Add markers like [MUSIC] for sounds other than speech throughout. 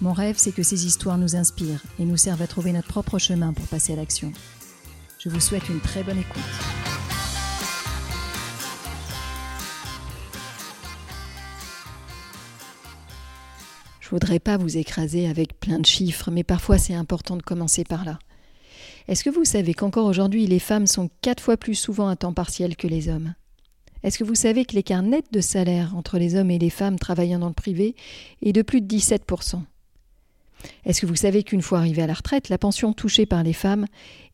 Mon rêve, c'est que ces histoires nous inspirent et nous servent à trouver notre propre chemin pour passer à l'action. Je vous souhaite une très bonne écoute. Je voudrais pas vous écraser avec plein de chiffres, mais parfois c'est important de commencer par là. Est-ce que vous savez qu'encore aujourd'hui les femmes sont quatre fois plus souvent à temps partiel que les hommes? Est-ce que vous savez que l'écart net de salaire entre les hommes et les femmes travaillant dans le privé est de plus de 17% est-ce que vous savez qu'une fois arrivée à la retraite, la pension touchée par les femmes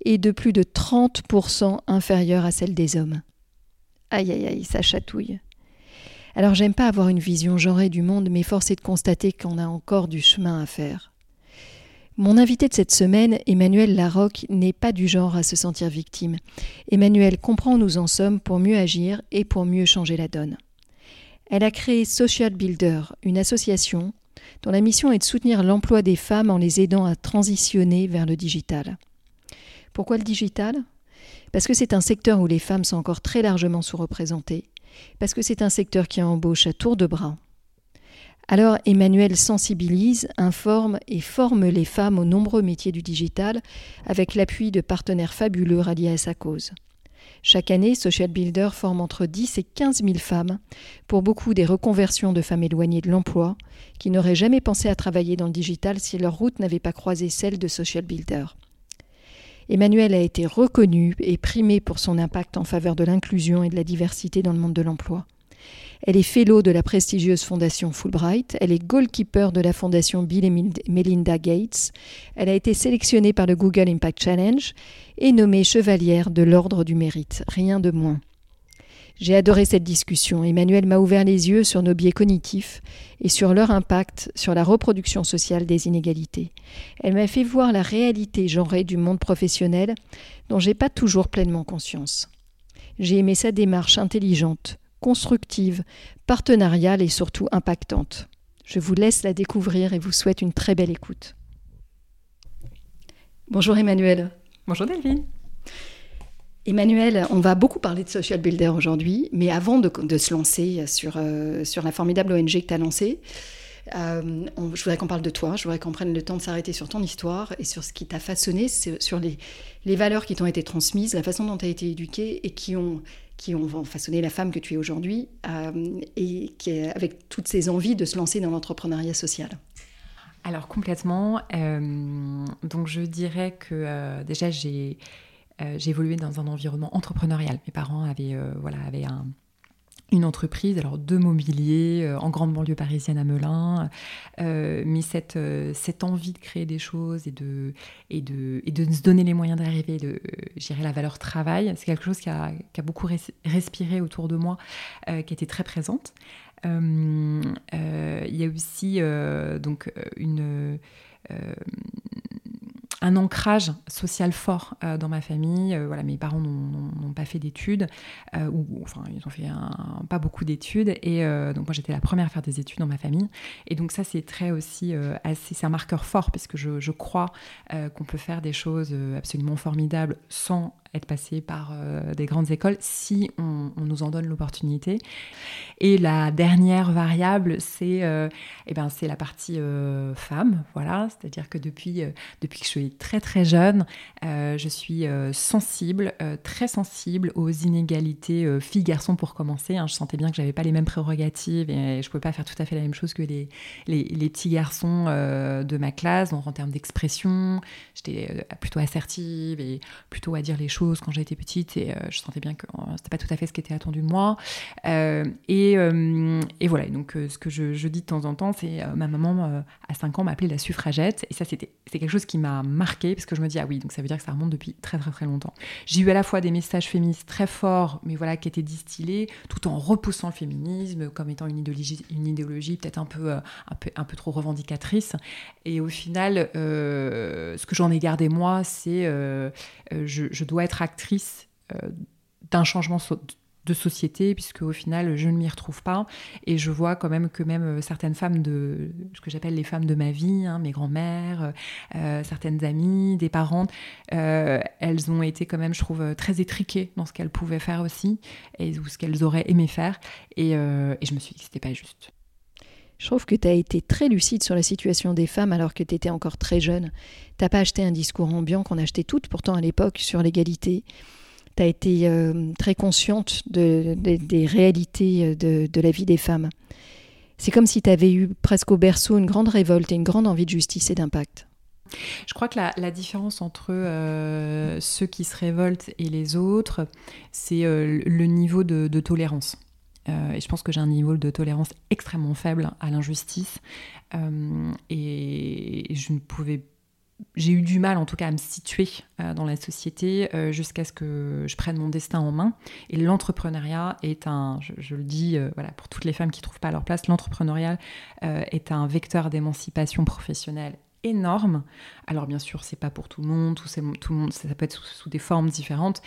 est de plus de 30% inférieure à celle des hommes? Aïe aïe aïe, ça chatouille. Alors j'aime pas avoir une vision genrée du monde, mais force est de constater qu'on a encore du chemin à faire. Mon invité de cette semaine, Emmanuel Larocque, n'est pas du genre à se sentir victime. Emmanuel comprend où nous en sommes pour mieux agir et pour mieux changer la donne. Elle a créé Social Builder, une association dont la mission est de soutenir l'emploi des femmes en les aidant à transitionner vers le digital. Pourquoi le digital? Parce que c'est un secteur où les femmes sont encore très largement sous-représentées, parce que c'est un secteur qui embauche à tour de bras. Alors Emmanuel sensibilise, informe et forme les femmes aux nombreux métiers du digital avec l'appui de partenaires fabuleux ralliés à sa cause. Chaque année, Social Builder forme entre 10 et 15 000 femmes, pour beaucoup des reconversions de femmes éloignées de l'emploi, qui n'auraient jamais pensé à travailler dans le digital si leur route n'avait pas croisé celle de Social Builder. Emmanuel a été reconnu et primé pour son impact en faveur de l'inclusion et de la diversité dans le monde de l'emploi. Elle est fellow de la prestigieuse fondation Fulbright. Elle est goalkeeper de la fondation Bill et Melinda Gates. Elle a été sélectionnée par le Google Impact Challenge et nommée chevalière de l'Ordre du Mérite. Rien de moins. J'ai adoré cette discussion. Emmanuel m'a ouvert les yeux sur nos biais cognitifs et sur leur impact sur la reproduction sociale des inégalités. Elle m'a fait voir la réalité genrée du monde professionnel dont j'ai pas toujours pleinement conscience. J'ai aimé sa démarche intelligente, constructive, partenariale et surtout impactante. Je vous laisse la découvrir et vous souhaite une très belle écoute. Bonjour Emmanuel. Bonjour Delphine. Emmanuel, on va beaucoup parler de Social Builder aujourd'hui, mais avant de, se lancer sur, euh, sur la formidable ONG que tu as lancée, euh, je voudrais qu'on parle de toi, je voudrais qu'on prenne le temps de s'arrêter sur ton histoire et sur ce qui t'a façonné, sur les, les valeurs qui t'ont été transmises, la façon dont tu as été éduquée et qui ont, qui ont façonné la femme que tu es aujourd'hui euh, et qui avec toutes ces envies de se lancer dans l'entrepreneuriat social Alors complètement. Euh, donc je dirais que euh, déjà j'ai évolué dans un environnement entrepreneurial. Mes parents avaient, voilà, avaient un, une entreprise, alors de mobilier euh, en grande banlieue parisienne à Melun, euh, mais cette, euh, cette envie de créer des choses et de, et de, et de se donner les moyens d'arriver, de gérer la valeur travail, c'est quelque chose qui a, qui a beaucoup respiré autour de moi, qui était très présente. Il y a aussi donc une un ancrage social fort euh, dans ma famille. Euh, voilà, mes parents n'ont pas fait d'études, euh, ou enfin ils ont fait pas beaucoup d'études, et donc moi j'étais la première à faire des études dans ma famille. Et donc ça c'est très aussi assez, c'est un marqueur fort parce que je, je crois qu'on peut faire des choses absolument formidables sans être passé par euh, des grandes écoles si on, nous en donne l'opportunité. Et la dernière variable, c'est euh, eh ben, la partie euh, femme. Voilà. C'est-à-dire que depuis, depuis que je suis très très jeune, je suis sensible, très sensible aux inégalités filles-garçons pour commencer. Hein. Je sentais bien que j'avais pas les mêmes prérogatives et je pouvais pas faire tout à fait la même chose que les, les, petits garçons de ma classe. En termes d'expression, j'étais plutôt assertive et plutôt à dire les choses choses quand j'étais petite et je sentais bien que c'était pas tout à fait ce qui était attendu de moi. Et, et, voilà, donc ce que je, je, dis de temps en temps, c'est ma maman à 5 ans m'a la suffragette et ça c'était quelque chose qui m'a marqué parce que je me dis ah oui, donc ça veut dire que ça remonte depuis très très très longtemps. J'ai eu à la fois des messages féministes très forts, mais voilà, qui étaient distillés tout en repoussant le féminisme comme étant une idéologie, une idéologie peut-être un peu, un, peu, un peu trop revendicatrice. Et au final, ce que j'en ai gardé moi, c'est euh, euh, je, dois être actrice euh, d'un changement de société, puisque au final, je ne m'y retrouve pas. Et je vois quand même que même certaines femmes de ce que j'appelle les femmes de ma vie, hein, mes grands-mères, certaines amies, des parentes, elles ont été quand même, je trouve, très étriquées dans ce qu'elles pouvaient faire aussi, et, ou ce qu'elles auraient aimé faire. Et, et je me suis dit que c'était pas juste. Je trouve que tu as été très lucide sur la situation des femmes alors que tu étais encore très jeune. T'as pas acheté un discours ambiant qu'on achetait toutes pourtant à l'époque sur l'égalité. Tu as été euh, très consciente de, des réalités euh, de, la vie des femmes. C'est comme si tu avais eu presque au berceau une grande révolte et une grande envie de justice et d'impact. Je crois que la, différence entre euh, ceux qui se révoltent et les autres, c'est le niveau de tolérance. Euh, et je pense que j'ai un niveau de tolérance extrêmement faible à l'injustice. Euh, et je ne pouvais j'ai eu du mal en tout cas à me situer euh, dans la société jusqu'à ce que je prenne mon destin en main. Et l'entrepreneuriat est un, je, le dis voilà, pour toutes les femmes qui ne trouvent pas leur place, l'entrepreneuriat est un vecteur d'émancipation professionnelle énorme. Alors bien sûr, c'est pas pour tout le monde, tout, tout le monde, ça peut être sous, des formes différentes,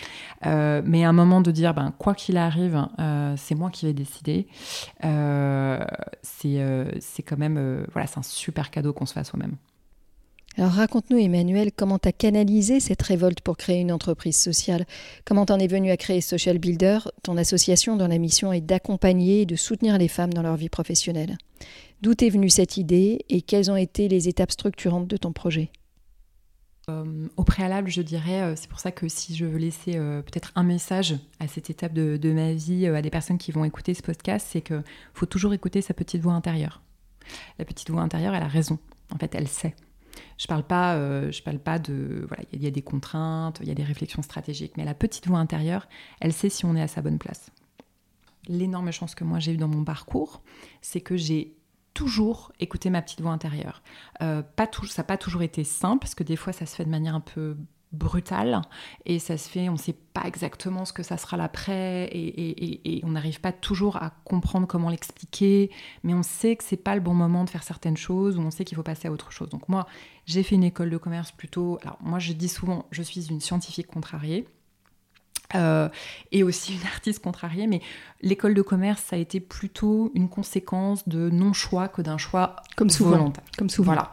euh, mais à un moment de dire, ben quoi qu'il arrive, euh, c'est moi qui vais décider. Euh, c'est quand même, voilà, c'est un super cadeau qu'on se fasse soi-même. Alors raconte-nous Emmanuel, comment tu as canalisé cette révolte pour créer une entreprise sociale? Comment t'en es venu à créer Social Builder, ton association dont la mission est d'accompagner et de soutenir les femmes dans leur vie professionnelle D'où est venue cette idée et quelles ont été les étapes structurantes de ton projet? Euh, au préalable, je dirais, euh, c'est pour ça que si je veux laisser euh, peut-être un message à cette étape de, de ma vie à des personnes qui vont écouter ce podcast, c'est qu'il faut toujours écouter sa petite voix intérieure. La petite voix intérieure, elle a raison. En fait, elle sait. Je parle pas, je parle pas de, voilà, il y, a des contraintes, il y a des réflexions stratégiques, mais la petite voix intérieure, elle sait si on est à sa bonne place. L'énorme chance que moi j'ai eue dans mon parcours, c'est que j'ai toujours écouter ma petite voix intérieure. Euh, pas tout, ça n'a pas toujours été simple, parce que des fois, ça se fait de manière un peu brutale, et ça se fait, on ne sait pas exactement ce que ça sera l'après, et, on n'arrive pas toujours à comprendre comment l'expliquer, mais on sait que c'est pas le bon moment de faire certaines choses, ou on sait qu'il faut passer à autre chose. Donc moi, j'ai fait une école de commerce plutôt... Alors moi, je dis souvent, je suis une scientifique contrariée, euh, et aussi une artiste contrariée, mais l'école de commerce, ça a été plutôt une conséquence de non-choix que d'un choix comme souvent. volontaire. Comme souvent. Voilà.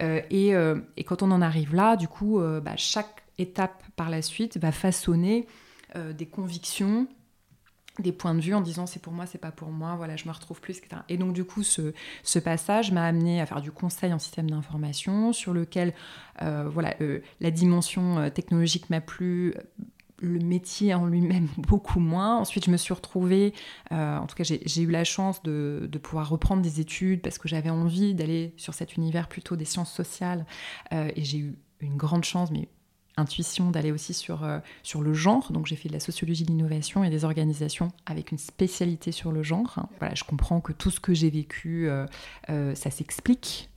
Euh, et, euh, et, quand on en arrive là, du coup, bah, chaque étape par la suite va façonner des convictions, des points de vue en disant c'est pour moi, c'est pas pour moi, voilà, je me retrouve plus, etc. Et donc du coup, ce, passage m'a amené à faire du conseil en système d'information sur lequel, voilà, la dimension technologique m'a plu, le métier en lui-même [LAUGHS] beaucoup moins. Ensuite, je me suis retrouvée, euh, en tout cas, j'ai eu la chance de, pouvoir reprendre des études parce que j'avais envie d'aller sur cet univers plutôt des sciences sociales. Euh, et j'ai eu une grande chance, mais intuition, d'aller aussi sur, euh, sur le genre. Donc, j'ai fait de la sociologie de l'innovation et des organisations avec une spécialité sur le genre. Voilà, je comprends que tout ce que j'ai vécu, ça s'explique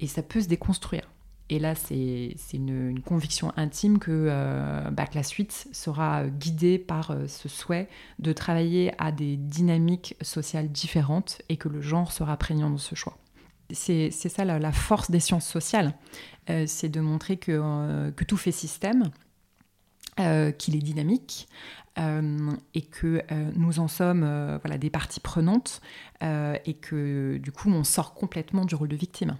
et ça peut se déconstruire. Et là, c'est une, conviction intime euh, bah, que, la suite sera guidée par euh, ce souhait de travailler à des dynamiques sociales différentes et que le genre sera prégnant dans ce choix. C'est ça la, force des sciences sociales, euh, c'est de montrer que, tout fait système, qu'il est dynamique, et que nous en sommes voilà, des parties prenantes et que du coup on sort complètement du rôle de victime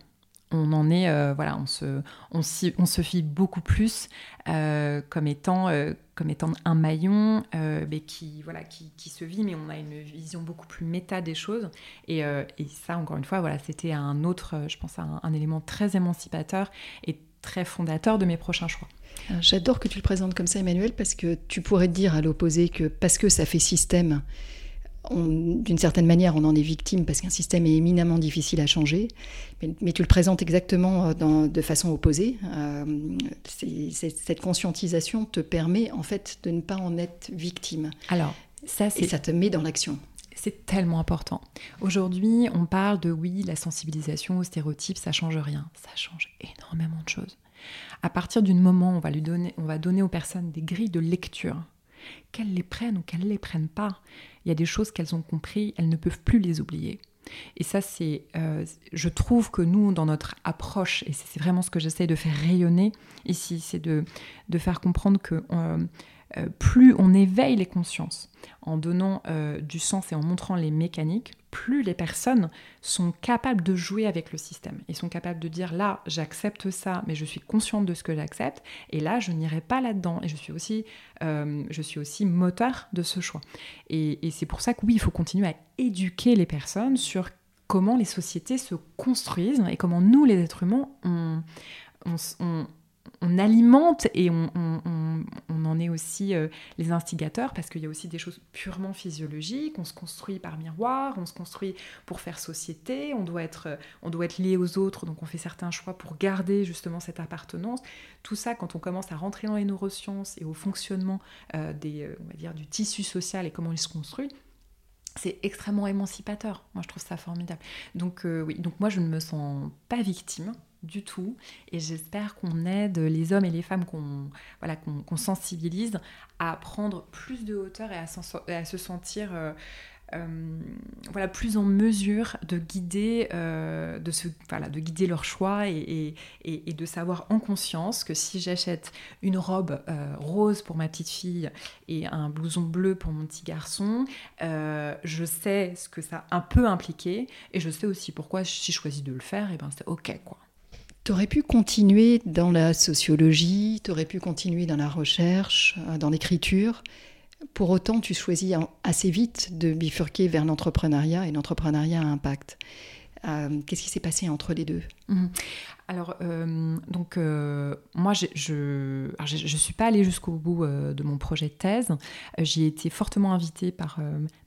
on en est, euh, voilà, on se, on, on, se beaucoup plus euh, comme, étant, euh, comme étant un maillon mais qui, voilà, qui, qui, se vit, mais on a une vision beaucoup plus méta des choses. Et, et ça, encore une fois, voilà, c'était un autre, je pense, un, un, élément très émancipateur et très fondateur de mes prochains choix. J'adore que tu le présentes comme ça, Emmanuel, parce que tu pourrais te dire à l'opposé que parce que ça fait système, d'une certaine manière, on en est victime parce qu'un système est éminemment difficile à changer, mais, tu le présentes exactement euh, de façon opposée. Euh, cette conscientisation te permet en fait de ne pas en être victime. Alors, ça, Et ça te met dans l'action. C'est tellement important. Aujourd'hui, on parle de oui, la sensibilisation aux stéréotypes, ça change rien. Ça change énormément de choses. À partir du moment où on va, lui donner, on va donner aux personnes des grilles de lecture, qu'elles les prennent ou qu'elles ne les prennent pas, il y a des choses qu'elles ont compris, elles ne peuvent plus les oublier. Et ça, c'est, euh, je trouve que nous, dans notre approche, et c'est vraiment ce que j'essaie de faire rayonner ici, c'est de, de faire comprendre que euh, euh, plus on éveille les consciences en donnant euh, du sens et en montrant les mécaniques, plus les personnes sont capables de jouer avec le système. Ils sont capables de dire là, j'accepte ça, mais je suis consciente de ce que j'accepte, et là, je n'irai pas là-dedans. Et je suis aussi, euh, je suis aussi moteur de ce choix. Et, c'est pour ça que oui, il faut continuer à éduquer les personnes sur comment les sociétés se construisent et comment nous, les êtres humains, on, alimente et on, en est aussi euh, les instigateurs parce qu'il y a aussi des choses purement physiologiques. On se construit par miroir, on se construit pour faire société, on doit être, euh, on doit être lié aux autres, donc on fait certains choix pour garder justement cette appartenance. Tout ça, quand on commence à rentrer dans les neurosciences et au fonctionnement euh, des, on va dire, du tissu social et comment il se construit, c'est extrêmement émancipateur. Moi, je trouve ça formidable. Donc, oui, donc moi, je ne me sens pas victime du tout. Et j'espère qu'on aide les hommes et les femmes qu'on voilà, qu'on sensibilise à prendre plus de hauteur et à, se sentir euh, euh, voilà, plus en mesure de guider, euh, de, voilà, de guider leur choix et, de savoir en conscience que si j'achète une robe rose pour ma petite fille et un blouson bleu pour mon petit garçon, je sais ce que ça a un peu impliqué et je sais aussi pourquoi si je choisis de le faire, et ben c'est ok quoi. Tu aurais pu continuer dans la sociologie, tu aurais pu continuer dans la recherche, euh, dans l'écriture. Pour autant, tu choisis assez vite de bifurquer vers l'entrepreneuriat et l'entrepreneuriat à impact. Euh, qu'est-ce qui s'est passé entre les deux? Mmh. Alors, euh, donc, euh, moi, je ne suis pas allée jusqu'au bout euh, de mon projet de thèse. J'y ai été fortement invitée par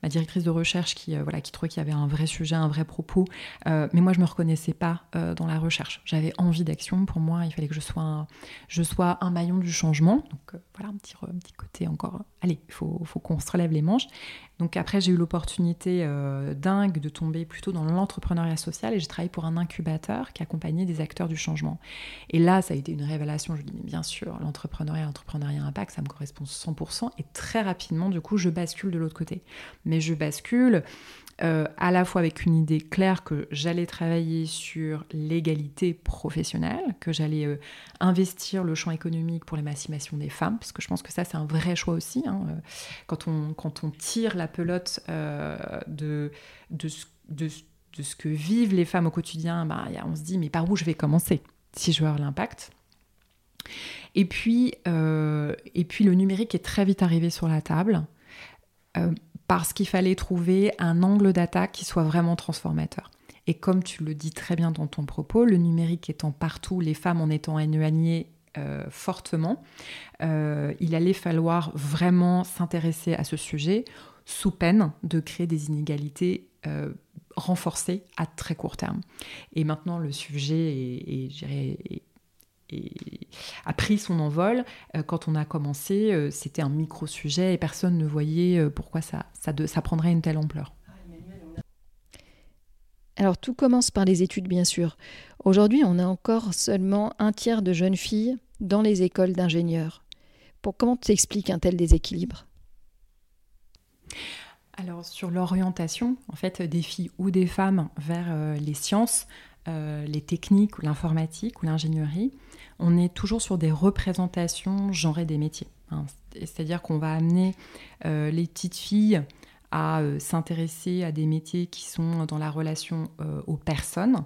ma directrice de recherche qui, voilà, qui trouvait qu'il y avait un vrai sujet, un vrai propos. mais moi, je ne me reconnaissais pas dans la recherche. J'avais envie d'action. Pour moi, il fallait que je sois un, je sois un maillon du changement. Donc, voilà, un petit, un petit côté encore. Allez, il faut, faut qu'on se relève les manches. Donc, après, j'ai eu l'opportunité dingue de tomber plutôt dans l'entrepreneuriat social et j'ai travaillé pour un incubateur qui accompagnait des acteurs du changement. Et là, ça a été une révélation. Je me dis, mais bien sûr, l'entrepreneuriat, l'entrepreneuriat impact, ça me correspond 100%. Et très rapidement, du coup, je bascule de l'autre côté. Mais je bascule euh, à la fois avec une idée claire que j'allais travailler sur l'égalité professionnelle, que j'allais euh, investir le champ économique pour l'émancipation des femmes, parce que je pense que ça c'est un vrai choix aussi. Hein, euh, quand, on, quand on tire la pelote de, de, de, de ce que vivent les femmes au quotidien, bah, on se dit mais par où je vais commencer si je veux avoir l'impact? Et puis, euh, et puis le numérique est très vite arrivé sur la table euh, parce qu'il fallait trouver un angle d'attaque qui soit vraiment transformateur. Et comme tu le dis très bien dans ton propos, le numérique étant partout, les femmes en étant éloignées euh, fortement, il allait falloir vraiment s'intéresser à ce sujet sous peine de créer des inégalités renforcé à très court terme. Et maintenant, le sujet a pris son envol. Euh, quand on a commencé, euh, c'était un micro-sujet et personne ne voyait euh, pourquoi ça prendrait une telle ampleur. Alors tout commence par les études, bien sûr. Aujourd'hui, on a encore seulement un tiers de jeunes filles dans les écoles d'ingénieurs. Pour comment t'expliques un tel déséquilibre? Alors sur l'orientation, en fait, des filles ou des femmes vers euh, les sciences, euh, les techniques l'informatique ou l'ingénierie, on est toujours sur des représentations genrées des métiers. Hein. C'est-à-dire qu'on va amener euh, les petites filles à s'intéresser à des métiers qui sont dans la relation aux personnes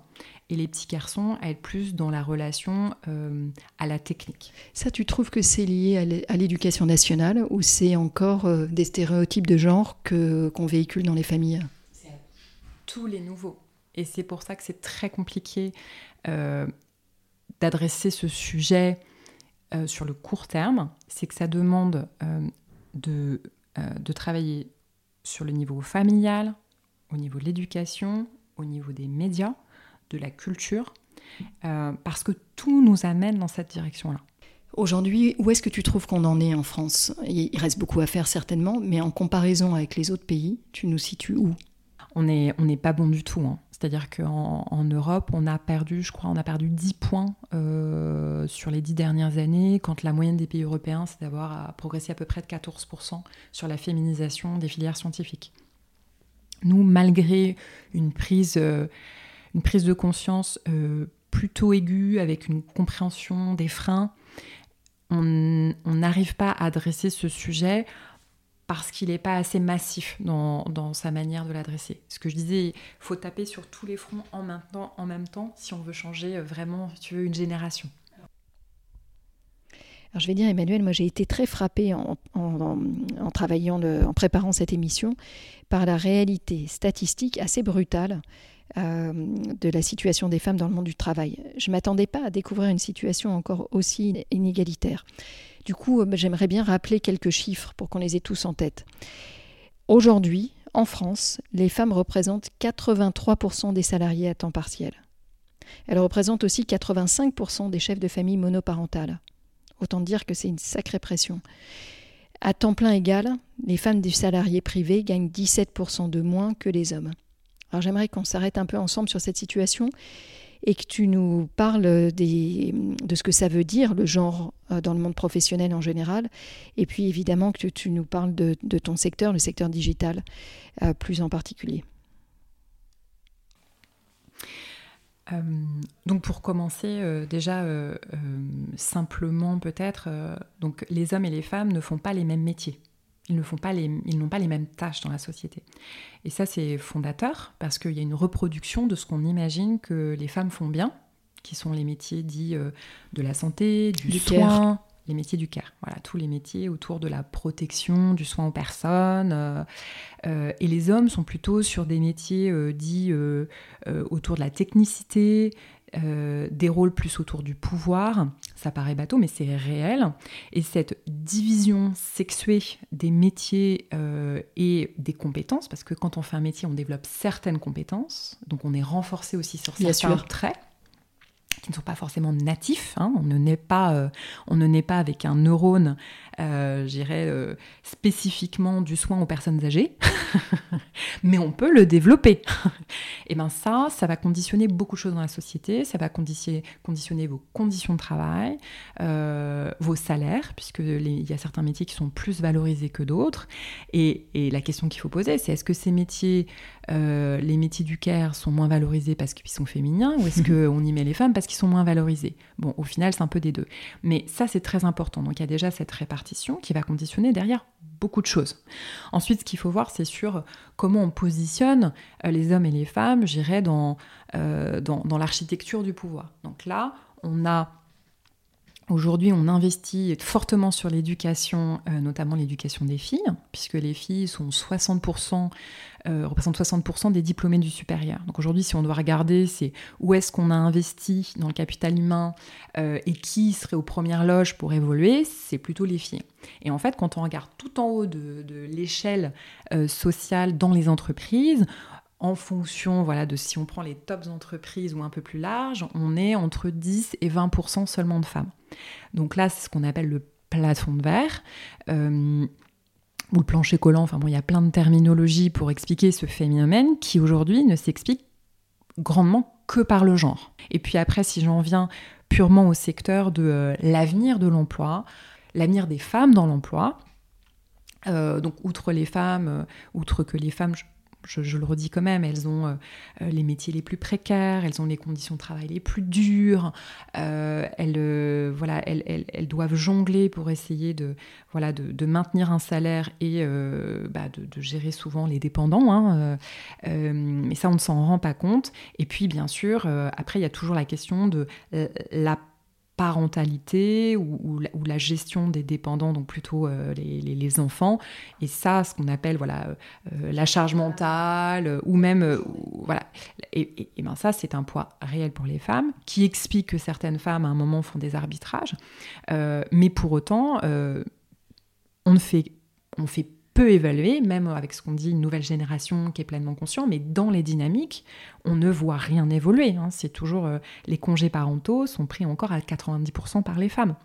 et les petits garçons à être plus dans la relation euh, à la technique. Ça, tu trouves que c'est lié à l'éducation nationale ou c'est encore euh, des stéréotypes de genre que, qu'on véhicule dans les familles? C'est tous les nouveaux. Et c'est pour ça que c'est très compliqué euh, d'adresser ce sujet sur le court terme. C'est que ça demande de, de travailler sur le niveau familial, au niveau de l'éducation, au niveau des médias, de la culture, euh, parce que tout nous amène dans cette direction-là. Aujourd'hui, où est-ce que tu trouves qu'on en est en France? Il reste beaucoup à faire certainement, mais en comparaison avec les autres pays, tu nous situes où? On n'est on pas bon du tout. Hein. C'est-à-dire qu'en en Europe, on a perdu, je crois, on a perdu 10 points euh, sur les 10 dernières années, quand la moyenne des pays européens, c'est d'avoir progressé à peu près de 14% sur la féminisation des filières scientifiques. Nous, malgré une prise, euh, une prise de conscience euh, plutôt aiguë, avec une compréhension des freins, on n'arrive pas à adresser ce sujet parce qu'il n'est pas assez massif dans, sa manière de l'adresser. Ce que je disais, il faut taper sur tous les fronts en même temps, en même temps si on veut changer euh, vraiment, une génération. Alors je vais dire, Emmanuel, moi j'ai été très frappée en, travaillant, en préparant cette émission, par la réalité statistique assez brutale euh, de la situation des femmes dans le monde du travail. Je ne m'attendais pas à découvrir une situation encore aussi inégalitaire. Du coup, euh, j'aimerais bien rappeler quelques chiffres pour qu'on les ait tous en tête. Aujourd'hui, en France, les femmes représentent 83% des salariés à temps partiel. Elles représentent aussi 85% des chefs de famille monoparentales. Autant dire que c'est une sacrée pression. À temps plein égal, les femmes des salariés privés gagnent 17% de moins que les hommes. Alors j'aimerais qu'on s'arrête un peu ensemble sur cette situation et que tu nous parles de ce que ça veut dire, le genre euh, dans le monde professionnel en général, et puis évidemment que tu nous parles de, ton secteur, le secteur digital euh, plus en particulier. Euh, donc pour commencer, déjà simplement peut-être, donc les hommes et les femmes ne font pas les mêmes métiers. Ils ne font pas les, ils n'ont pas les mêmes tâches dans la société. Et ça, c'est fondateur parce qu'il y a une reproduction de ce qu'on imagine que les femmes font bien, qui sont les métiers dits euh, de la santé, du, soin, les métiers du care. Voilà, tous les métiers autour de la protection, du soin aux personnes. Euh, euh, et les hommes sont plutôt sur des métiers dits autour de la technicité, euh, des rôles plus autour du pouvoir. Ça paraît bateau, mais c'est réel. Et cette division sexuée des métiers euh, et des compétences, parce que quand on fait un métier, on développe certaines compétences, donc on est renforcé aussi sur certains traits ne sont pas forcément natifs. Hein. On ne naît pas, euh, on ne naît pas avec un neurone, euh, j'irais euh, spécifiquement du soin aux personnes âgées, [LAUGHS] mais on peut le développer. [LAUGHS] et ben ça, ça va conditionner beaucoup de choses dans la société. Ça va conditionner, vos conditions de travail, euh, vos salaires, puisque il y a certains métiers qui sont plus valorisés que d'autres. Et, la question qu'il faut poser, c'est est-ce que ces métiers, les métiers du care, sont moins valorisés parce qu'ils sont féminins, ou est-ce [LAUGHS] qu'on y met les femmes parce qu'ils sont moins valorisés? Bon, au final, c'est un peu des deux. Mais ça, c'est très important. Donc, il y a déjà cette répartition qui va conditionner derrière beaucoup de choses. Ensuite, ce qu'il faut voir, c'est sur comment on positionne euh, les hommes et les femmes, j'irais, dans, euh, dans, dans l'architecture du pouvoir. Donc là, on a Aujourd'hui, on investit fortement sur l'éducation, euh, notamment l'éducation des filles, puisque les filles sont 60%, euh, représentent 60% des diplômés du supérieur. Donc aujourd'hui, si on doit regarder, c'est où est-ce qu'on a investi dans le capital humain euh, et qui serait aux premières loges pour évoluer, c'est plutôt les filles. Et en fait, quand on regarde tout en haut de, de l'échelle sociale dans les entreprises, en fonction voilà, de si on prend les tops entreprises ou un peu plus large, on est entre 10 et 20% seulement de femmes. Donc là, c'est ce qu'on appelle le plafond de verre. Euh, ou le plancher collant, enfin bon, il y a plein de terminologies pour expliquer ce phénomène qui aujourd'hui ne s'explique grandement que par le genre. Et puis après, si j'en viens purement au secteur de euh, l'avenir de l'emploi, l'avenir des femmes dans l'emploi, euh, donc outre les femmes, outre que les femmes, je, le redis quand même, elles ont euh, euh, les métiers les plus précaires, elles ont les conditions de travail les plus dures, euh, elles, voilà, elles, doivent jongler pour essayer de, voilà, de, maintenir un salaire et bah, de, gérer souvent les dépendants. Hein, mais ça, on ne s'en rend pas compte. Et puis, bien sûr, après, il y a toujours la question de la parentalité ou, la, gestion des dépendants, donc plutôt euh, les, enfants. Et ça, ce qu'on appelle voilà euh, la charge mentale ou même voilà. Et, ben ça, c'est un poids réel pour les femmes qui explique que certaines femmes à un moment font des arbitrages, euh, mais pour autant, on ne fait on fait peut évaluer, même avec ce qu'on dit une nouvelle génération qui est pleinement conscient, mais dans les dynamiques, on ne voit rien évoluer. Hein. C'est toujours euh, les congés parentaux sont pris encore à 90% par les femmes.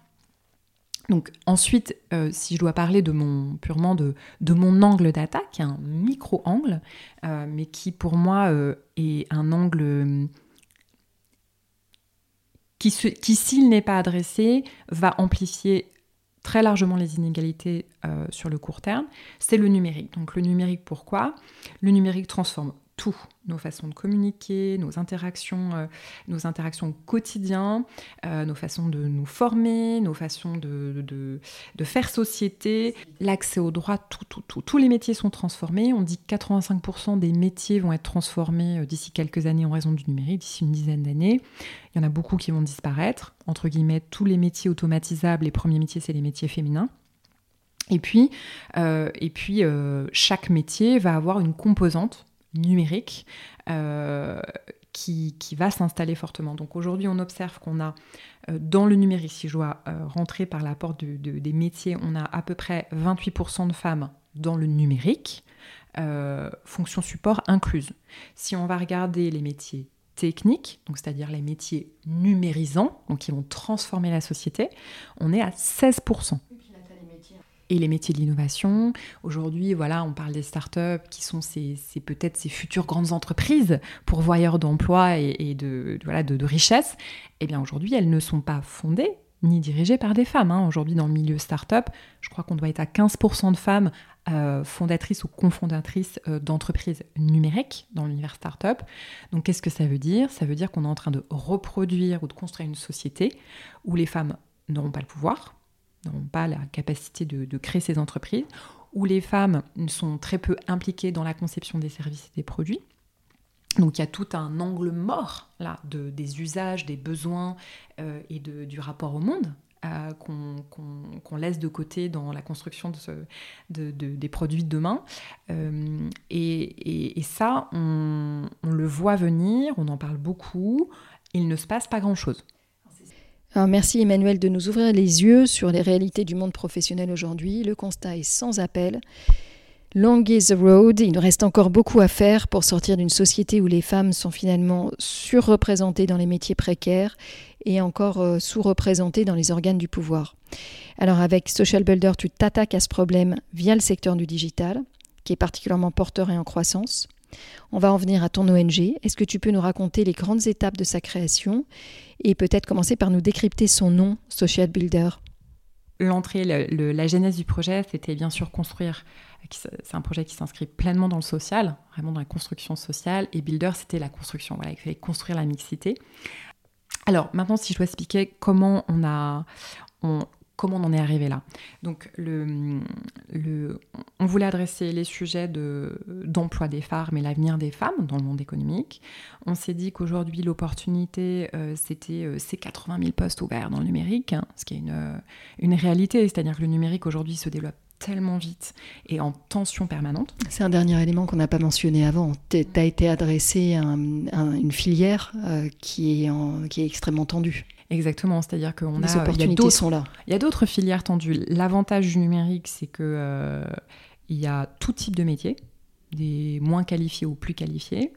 Donc ensuite, euh, si je dois parler de mon purement de, de mon angle d'attaque, un micro-angle, euh, mais qui pour moi est un angle qui s'il n'est pas adressé, va amplifier très largement les inégalités euh, sur le court terme, c'est le numérique. Donc le numérique, pourquoi? Le numérique transforme nos façons de communiquer, nos interactions, euh, nos interactions quotidiennes, euh, nos façons de nous former, nos façons de, de, faire société, l'accès aux droits, tout, tout, tout. Tous les métiers sont transformés. On dit que 85% des métiers vont être transformés euh, d'ici quelques années en raison du numérique, d'ici une dizaine d'années. Il y en a beaucoup qui vont disparaître. Entre guillemets, tous les métiers automatisables, les premiers métiers, c'est les métiers féminins. Et puis, et puis chaque métier va avoir une composante numérique euh, qui, va s'installer fortement. Donc aujourd'hui, on observe qu'on a euh, dans le numérique, si je dois euh, rentrer par la porte des métiers, on a à peu près 28% de femmes dans le numérique, fonction support incluse. Si on va regarder les métiers techniques, c'est-à-dire les métiers numérisants, donc qui vont transformer la société, on est à 16% et les métiers de l'innovation. Aujourd'hui, voilà, on parle des startups qui sont ces, peut-être ces futures grandes entreprises pourvoyeurs d'emplois et, de, voilà, de, richesses. Eh bien, aujourd'hui, elles ne sont pas fondées ni dirigées par des femmes. Hein. Aujourd'hui, dans le milieu startup, je crois qu'on doit être à 15% de femmes euh, fondatrices ou cofondatrices euh, d'entreprises numériques dans l'univers startup. Donc, qu'est-ce que ça veut dire? Ça veut dire qu'on est en train de reproduire ou de construire une société où les femmes n'auront pas le pouvoir, n'ont pas la capacité de, créer ces entreprises, où les femmes sont très peu impliquées dans la conception des services et des produits. Donc il y a tout un angle mort là de, des usages, des besoins euh, et de, du rapport au monde euh, qu'on laisse de côté dans la construction de des produits de demain. Euh, et, et, ça, on, le voit venir, on en parle beaucoup, il ne se passe pas grand-chose merci Emmanuel de nous ouvrir les yeux sur les réalités du monde professionnel aujourd'hui. Le constat est sans appel. Long is the road, il nous reste encore beaucoup à faire pour sortir d'une société où les femmes sont finalement surreprésentées dans les métiers précaires et encore euh, sous-représentées dans les organes du pouvoir. Alors avec Social Builder, tu t'attaques à ce problème via le secteur du digital, qui est particulièrement porteur et en croissance. On va en venir à ton ONG. Est-ce que tu peux nous raconter les grandes étapes de sa création et peut-être commencer par nous décrypter son nom, Social Builder? L'entrée, la genèse du projet, c'était bien sûr construire. C'est un projet qui s'inscrit pleinement dans le social, vraiment dans la construction sociale. Et Builder, c'était la construction. Voilà, il fallait construire la mixité. Alors maintenant, si je dois expliquer comment on a, comment on en est arrivé là. Donc, le, le, on voulait adresser les sujets d'emploi des femmes et l'avenir des femmes dans le monde économique. On s'est dit qu'aujourd'hui, l'opportunité, euh, c'était euh, ces 80 000 postes ouverts dans le numérique, hein, ce qui est une, une réalité, c'est-à-dire que le numérique aujourd'hui se développe tellement vite et en tension permanente. C'est un dernier élément qu'on n'a pas mentionné avant. Tu as été adressé à, une filière euh, qui, est qui est extrêmement tendue. Exactement, c'est-à-dire qu'on a. Opportunités sont là. Il y a d'autres filières tendues. L'avantage du numérique, c'est que euh, il y a tout type de métiers, des moins qualifiés ou plus qualifiés,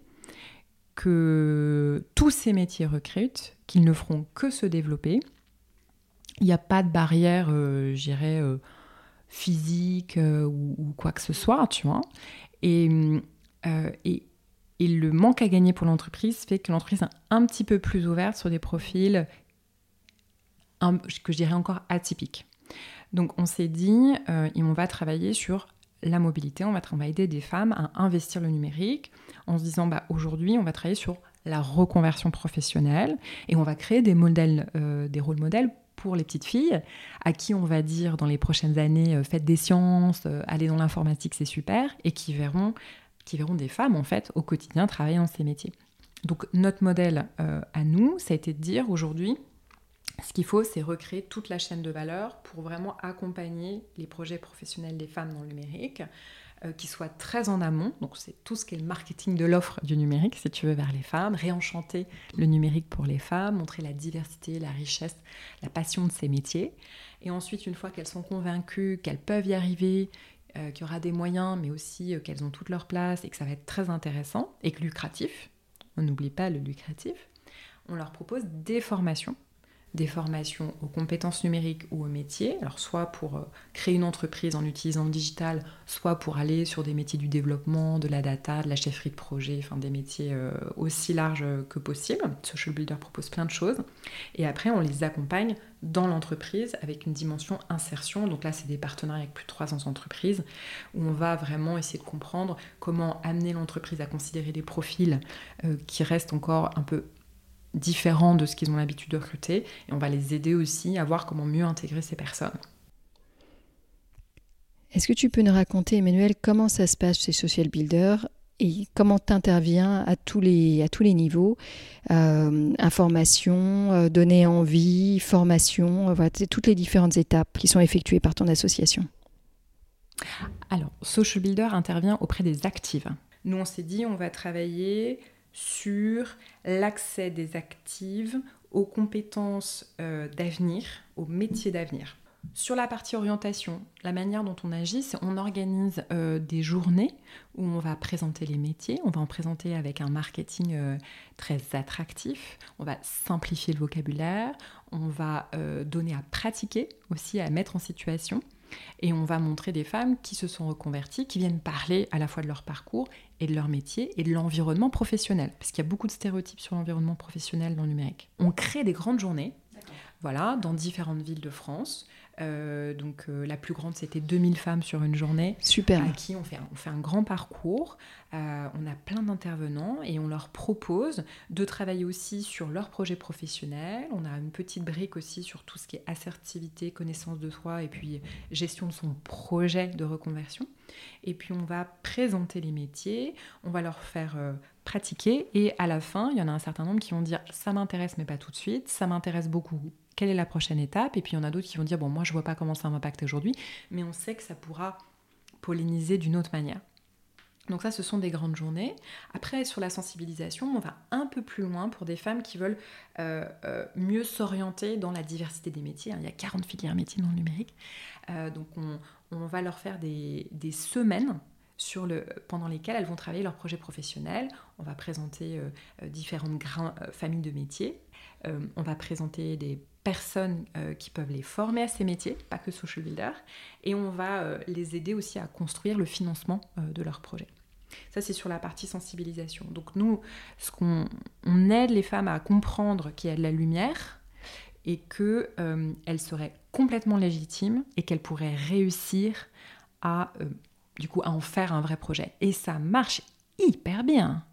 que tous ces métiers recrutent, qu'ils ne feront que se développer. Il n'y a pas de barrière, euh, je dirais, euh, physique ou, quoi que ce soit, tu vois. Et, et, et le manque à gagner pour l'entreprise fait que l'entreprise est un petit peu plus ouverte sur des profils que je dirais encore atypique. Donc on s'est dit, euh, on va travailler sur la mobilité, on va, aider des femmes à investir le numérique en se disant, bah, aujourd'hui, on va travailler sur la reconversion professionnelle et on va créer des modèles, euh, des rôles modèles pour les petites filles à qui on va dire dans les prochaines années, euh, faites des sciences, allez dans l'informatique, c'est super, et qui verront, qui verront des femmes en fait au quotidien travailler dans ces métiers. Donc notre modèle à nous, ça a été de dire aujourd'hui, ce qu'il faut, c'est recréer toute la chaîne de valeur pour vraiment accompagner les projets professionnels des femmes dans le numérique, euh, qui soient très en amont. Donc, c'est tout ce qui est le marketing de l'offre du numérique, si tu veux, vers les femmes, réenchanter le numérique pour les femmes, montrer la diversité, la richesse, la passion de ces métiers. Et ensuite, une fois qu'elles sont convaincues qu'elles peuvent y arriver, qu'il y aura des moyens, mais aussi qu'elles ont toute leur place et que ça va être très intéressant et que lucratif. On n'oublie pas le lucratif. On leur propose des formations des formations aux compétences numériques ou aux métiers, alors soit pour euh, créer une entreprise en utilisant le digital, soit pour aller sur des métiers du développement, de la data, de la chefferie de projet, enfin des métiers euh, aussi larges que possible. Social Builder propose plein de choses. Et après, on les accompagne dans l'entreprise avec une dimension insertion. Donc là, c'est des partenariats avec plus de 300 entreprises où on va vraiment essayer de comprendre comment amener l'entreprise à considérer des profils euh, qui restent encore un peu différents de ce qu'ils ont l'habitude de recruter et on va les aider aussi à voir comment mieux intégrer ces personnes. Est-ce que tu peux nous raconter, Emmanuel, comment ça se passe chez Social Builder et comment tu interviens à tous les, à tous les niveaux euh, Information, euh, donner envie, formation, euh, voilà, toutes les différentes étapes qui sont effectuées par ton association? Alors, Social Builder intervient auprès des actives. Nous, on s'est dit, on va travailler sur l'accès des actives aux compétences euh, d'avenir, aux métiers d'avenir. Sur la partie orientation, la manière dont on agit, c'est on organise euh, des journées où on va présenter les métiers, on va en présenter avec un marketing euh, très attractif, on va simplifier le vocabulaire, on va donner à pratiquer aussi, à mettre en situation. Et on va montrer des femmes qui se sont reconverties, qui viennent parler à la fois de leur parcours et de leur métier et de l'environnement professionnel, parce qu'il y a beaucoup de stéréotypes sur l'environnement professionnel dans le numérique. On crée des grandes journées, voilà, dans différentes villes de France. Euh, donc euh, la plus grande, c'était 2000 femmes sur une journée. Super. À qui on fait, on fait un grand parcours. Euh, on a plein d'intervenants et on leur propose de travailler aussi sur leur projet professionnel. On a une petite brique aussi sur tout ce qui est assertivité, connaissance de soi et puis gestion de son projet de reconversion. Et puis on va présenter les métiers, on va leur faire pratiquer et à la fin, il y en a un certain nombre qui vont dire ça m'intéresse mais pas tout de suite, ça m'intéresse beaucoup quelle est la prochaine étape Et puis il y en a d'autres qui vont dire, bon, moi je vois pas comment ça m'impacte aujourd'hui, mais on sait que ça pourra polliniser d'une autre manière. Donc ça, ce sont des grandes journées. Après, sur la sensibilisation, on va un peu plus loin pour des femmes qui veulent euh, euh, mieux s'orienter dans la diversité des métiers. Il y a 40 filières métiers dans le numérique. Euh, donc on, va leur faire des, semaines pendant lesquelles elles vont travailler leur projet professionnel. On va présenter différentes familles de métiers. on va présenter des personnes euh, qui peuvent les former à ces métiers, pas que social builder, et on va euh, les aider aussi à construire le financement euh, de leur projet. Ça, c'est sur la partie sensibilisation. Donc nous, ce qu'on on aide les femmes à comprendre qu'il y a de la lumière et qu'elles seraient complètement légitimes et qu'elles pourraient réussir à, du coup, à en faire un vrai projet. Et ça marche hyper bien.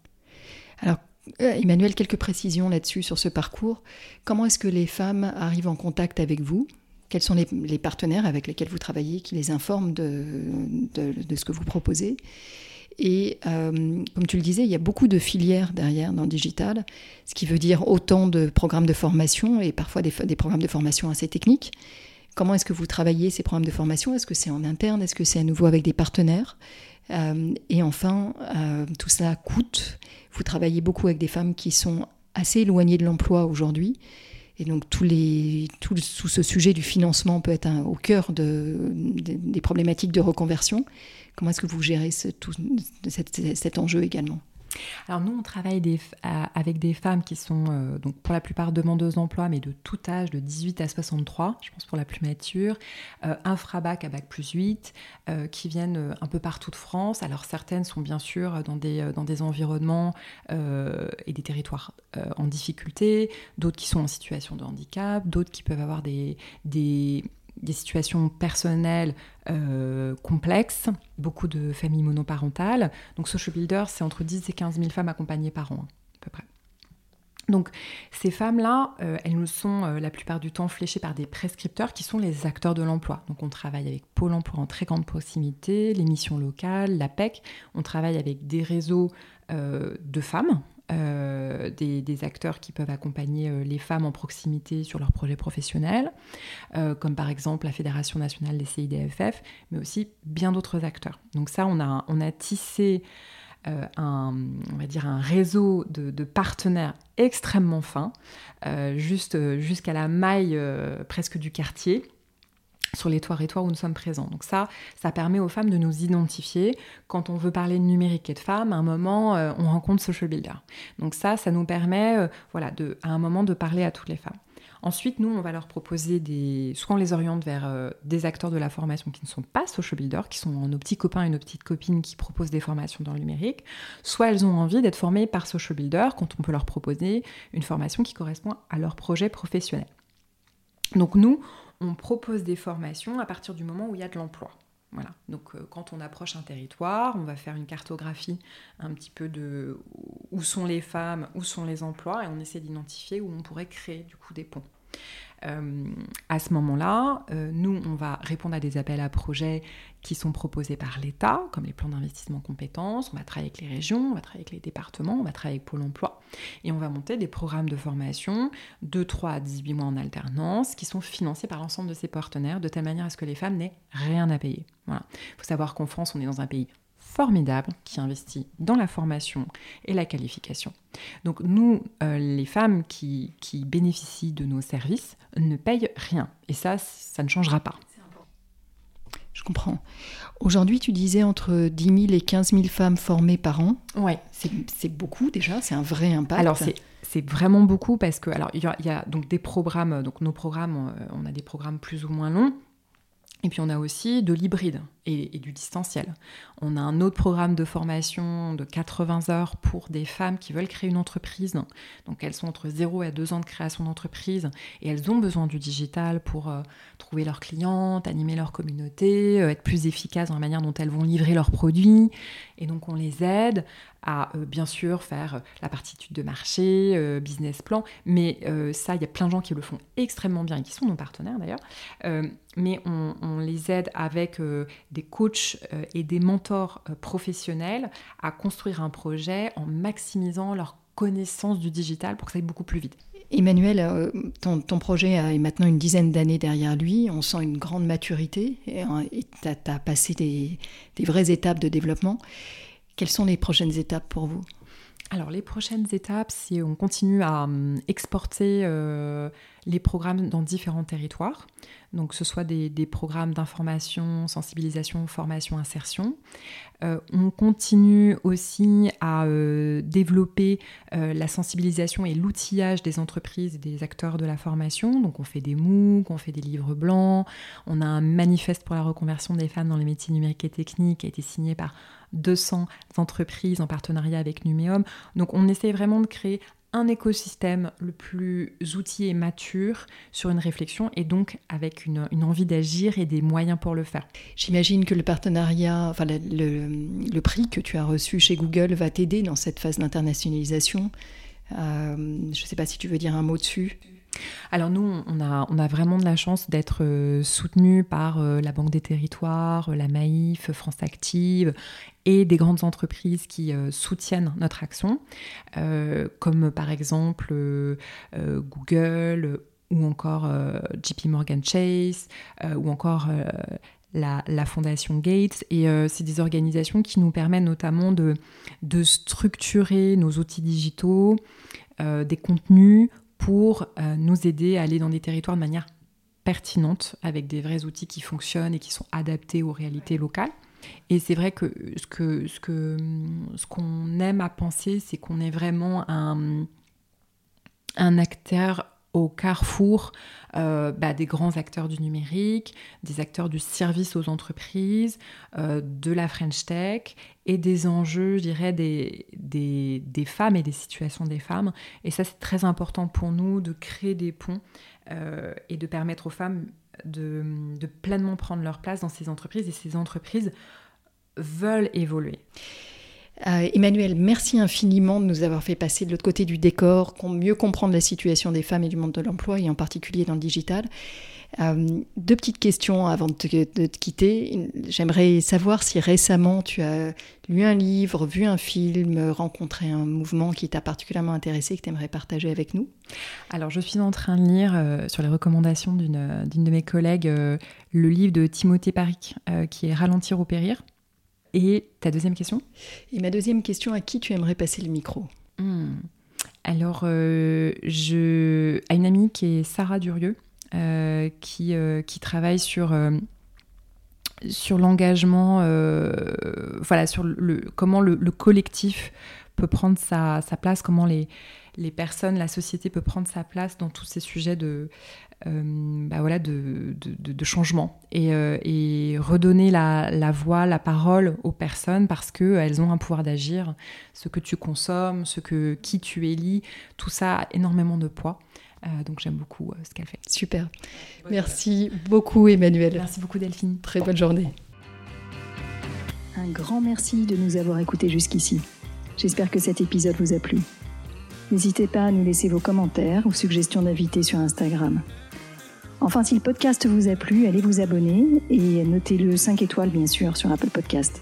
Alors, Emmanuel, quelques précisions là-dessus sur ce parcours. Comment est-ce que les femmes arrivent en contact avec vous? Quels sont les, partenaires avec lesquels vous travaillez qui les informent de, ce que vous proposez? Et euh, comme tu le disais, il y a beaucoup de filières derrière dans digital, ce qui veut dire autant de programmes de formation et parfois des, programmes de formation assez techniques. Comment est-ce que vous travaillez ces programmes de formation? Est-ce que c'est en interne? Est-ce que c'est à nouveau avec des partenaires? Euh, Et enfin, tout ça coûte. Vous travaillez beaucoup avec des femmes qui sont assez éloignées de l'emploi aujourd'hui. Et donc tout, les, tout, ce sujet du financement peut être au cœur de, des problématiques de reconversion. Comment est-ce que vous gérez cet enjeu également? Alors nous, on travaille avec des femmes qui sont euh, donc pour la plupart demandeuses d'emploi, mais de tout âge, de 18 à 63, je pense pour la plus mature, euh, infrabac à bac plus 8, euh, qui viennent un peu partout de France. Alors certaines sont bien sûr dans des, dans des environnements et des territoires en difficulté, d'autres qui sont en situation de handicap, d'autres qui peuvent avoir des, des des situations personnelles euh, complexes, beaucoup de familles monoparentales. Donc Social Builder, c'est entre 10 et 15 000 femmes accompagnées par an, à peu près. Donc ces femmes-là, euh, elles nous sont euh, la plupart du temps fléchées par des prescripteurs qui sont les acteurs de l'emploi. Donc on travaille avec Pôle Emploi en très grande proximité, les missions locales, la PEC. On travaille avec des réseaux de femmes euh, des, acteurs qui peuvent accompagner euh, les femmes en proximité sur leurs projets professionnels, euh, comme par exemple la Fédération nationale des CIDFF, mais aussi bien d'autres acteurs. Donc ça, on a, on a tissé un, on va dire un réseau de, partenaires extrêmement fin, juste jusqu'à la maille presque du quartier. Sur les territoires où nous sommes présents. Donc ça, ça permet aux femmes de nous identifier. Quand on veut parler de numérique et de femmes, à un moment, euh, on rencontre Social Builder. Donc ça, ça nous permet, euh, voilà, à un moment de parler à toutes les femmes. Ensuite, nous, on va leur proposer des... Soit on les oriente vers euh, des acteurs de la formation qui ne sont pas social builders, qui sont nos petits copains et nos petites copines qui proposent des formations dans le numérique. Soit elles ont envie d'être formées par social builders quand on peut leur proposer une formation qui correspond à leur projet professionnel. Donc nous, on propose des formations à partir du moment où il y a de l'emploi. Voilà. Donc euh, quand on approche un territoire, on va faire une cartographie un petit peu de où sont les femmes, où sont les emplois, et on essaie d'identifier où on pourrait créer du coup des ponts. Euh, à ce moment-là, euh, nous, on va répondre à des appels à projets qui sont proposés par l'État, comme les plans d'investissement compétences. On va travailler avec les régions, on va travailler avec les départements, on va travailler avec Pôle emploi. Et on va monter des programmes de formation de 3 à 18 mois en alternance qui sont financés par l'ensemble de ces partenaires de telle manière à ce que les femmes n'aient rien à payer. Voilà. Il faut savoir qu'en France, on est dans un pays formidable qui investit dans la formation et la qualification. Donc nous, euh, les femmes qui, qui, bénéficient de nos services ne payent rien. Et ça, ça ne changera pas. Je comprends. Aujourd'hui, tu disais entre 10 000 et 15 000 femmes formées par an. Ouais. C'est beaucoup déjà, c'est un vrai impact. Alors c'est vraiment beaucoup parce que alors il y, y, a donc des programmes, donc nos programmes, on a des programmes plus ou moins longs. Et puis on a aussi de l'hybride et, du distanciel. On a un autre programme de formation de 80 heures pour des femmes qui veulent créer une entreprise. Donc elles sont entre 0 et 2 ans de création d'entreprise et elles ont besoin du digital pour euh, trouver leurs clientes, animer leur communauté, euh, être plus efficaces dans la manière dont elles vont livrer leurs produits. Et donc on les aide à euh, bien sûr faire la partie de marché, business plan, mais ça, il y a plein de gens qui le font extrêmement bien et qui sont nos partenaires d'ailleurs. mais on, on, les aide avec des coachs euh, et des mentors euh, professionnels à construire un projet en maximisant leur connaissance du digital pour que ça aille beaucoup plus vite. Emmanuel, euh, ton, projet a maintenant une dizaine d'années derrière lui. On sent une grande maturité et tu as, passé des, vraies étapes de développement. Quelles sont les prochaines étapes pour vous? Alors les prochaines étapes, c'est on continue à hum, exporter les programmes dans différents territoires donc que ce soit des, programmes d'information, sensibilisation, formation, insertion. Euh, on continue aussi à euh, développer euh, la sensibilisation et l'outillage des entreprises et des acteurs de la formation. Donc on fait des MOOC, on fait des livres blancs, on a un manifeste pour la reconversion des femmes dans les métiers numériques et techniques qui a été signé par 200 entreprises en partenariat avec Numéum. Donc on essaie vraiment de créer un écosystème le plus outillé et mature sur une réflexion et donc avec une, envie d'agir et des moyens pour le faire. J'imagine que le partenariat, enfin le, prix que tu as reçu chez Google va t'aider dans cette phase d'internationalisation. Euh, je ne sais pas si tu veux dire un mot dessus. Alors nous, on a, vraiment de la chance d'être euh, soutenus par euh, la Banque des Territoires, la Maïf, France Active et des grandes entreprises qui euh, soutiennent notre action, comme par exemple Google ou encore JP Morgan Chase ou encore la, Fondation Gates. Et c'est des organisations qui nous permettent notamment de structurer nos outils digitaux, des contenus pour euh, nous aider à aller dans des territoires de manière pertinente, avec des vrais outils qui fonctionnent et qui sont adaptés aux réalités locales. Et c'est vrai que ce que ce que ce qu'on aime à penser, c'est qu'on est vraiment un, un acteur au carrefour euh, bah, des grands acteurs du numérique, des acteurs du service aux entreprises, euh, de la French Tech et des enjeux, je dirais, des, femmes et des situations des femmes. Et ça, c'est très important pour nous de créer des ponts euh, et de permettre aux femmes de, de pleinement prendre leur place dans ces entreprises. Et ces entreprises veulent évoluer. Euh, Emmanuel, merci infiniment de nous avoir fait passer de l'autre côté du décor, mieux comprendre la situation des femmes et du monde de l'emploi, et en particulier dans le digital. Euh, deux petites questions avant de te, quitter. J'aimerais savoir si récemment tu as lu un livre, vu un film, rencontré un mouvement qui t'a particulièrement intéressé, que tu aimerais partager avec nous? Alors, je suis en train de lire, euh, sur les recommandations d'une de mes collègues, le livre de Timothée Paric, qui est Ralentir ou périr. Et ta deuxième question? Et ma deuxième question, à qui tu aimerais passer le micro? Hmm. Alors, euh, je... à une amie qui est Sarah Durieux, qui, qui travaille sur sur l'engagement, voilà, sur le, comment le, collectif peut prendre sa, sa place, comment les, les personnes, la société peut prendre sa place dans tous ces sujets de, euh, bah voilà, de, de, changement euh, et, redonner la, voix, la parole aux personnes parce qu'elles ont un pouvoir d'agir. Ce que tu consommes, ce que, qui tu élis, tout ça a énormément de poids. Euh, donc j'aime beaucoup ce qu'elle fait. Super. Merci beaucoup Emmanuel. Merci beaucoup Delphine. Très bonne journée. Un grand merci de nous avoir écoutés jusqu'ici. J'espère que cet épisode vous a plu. N'hésitez pas à nous laisser vos commentaires ou suggestions d'invités sur Instagram. Enfin, si le podcast vous a plu, allez vous abonner et notez-le 5 étoiles, bien sûr, sur Apple Podcast.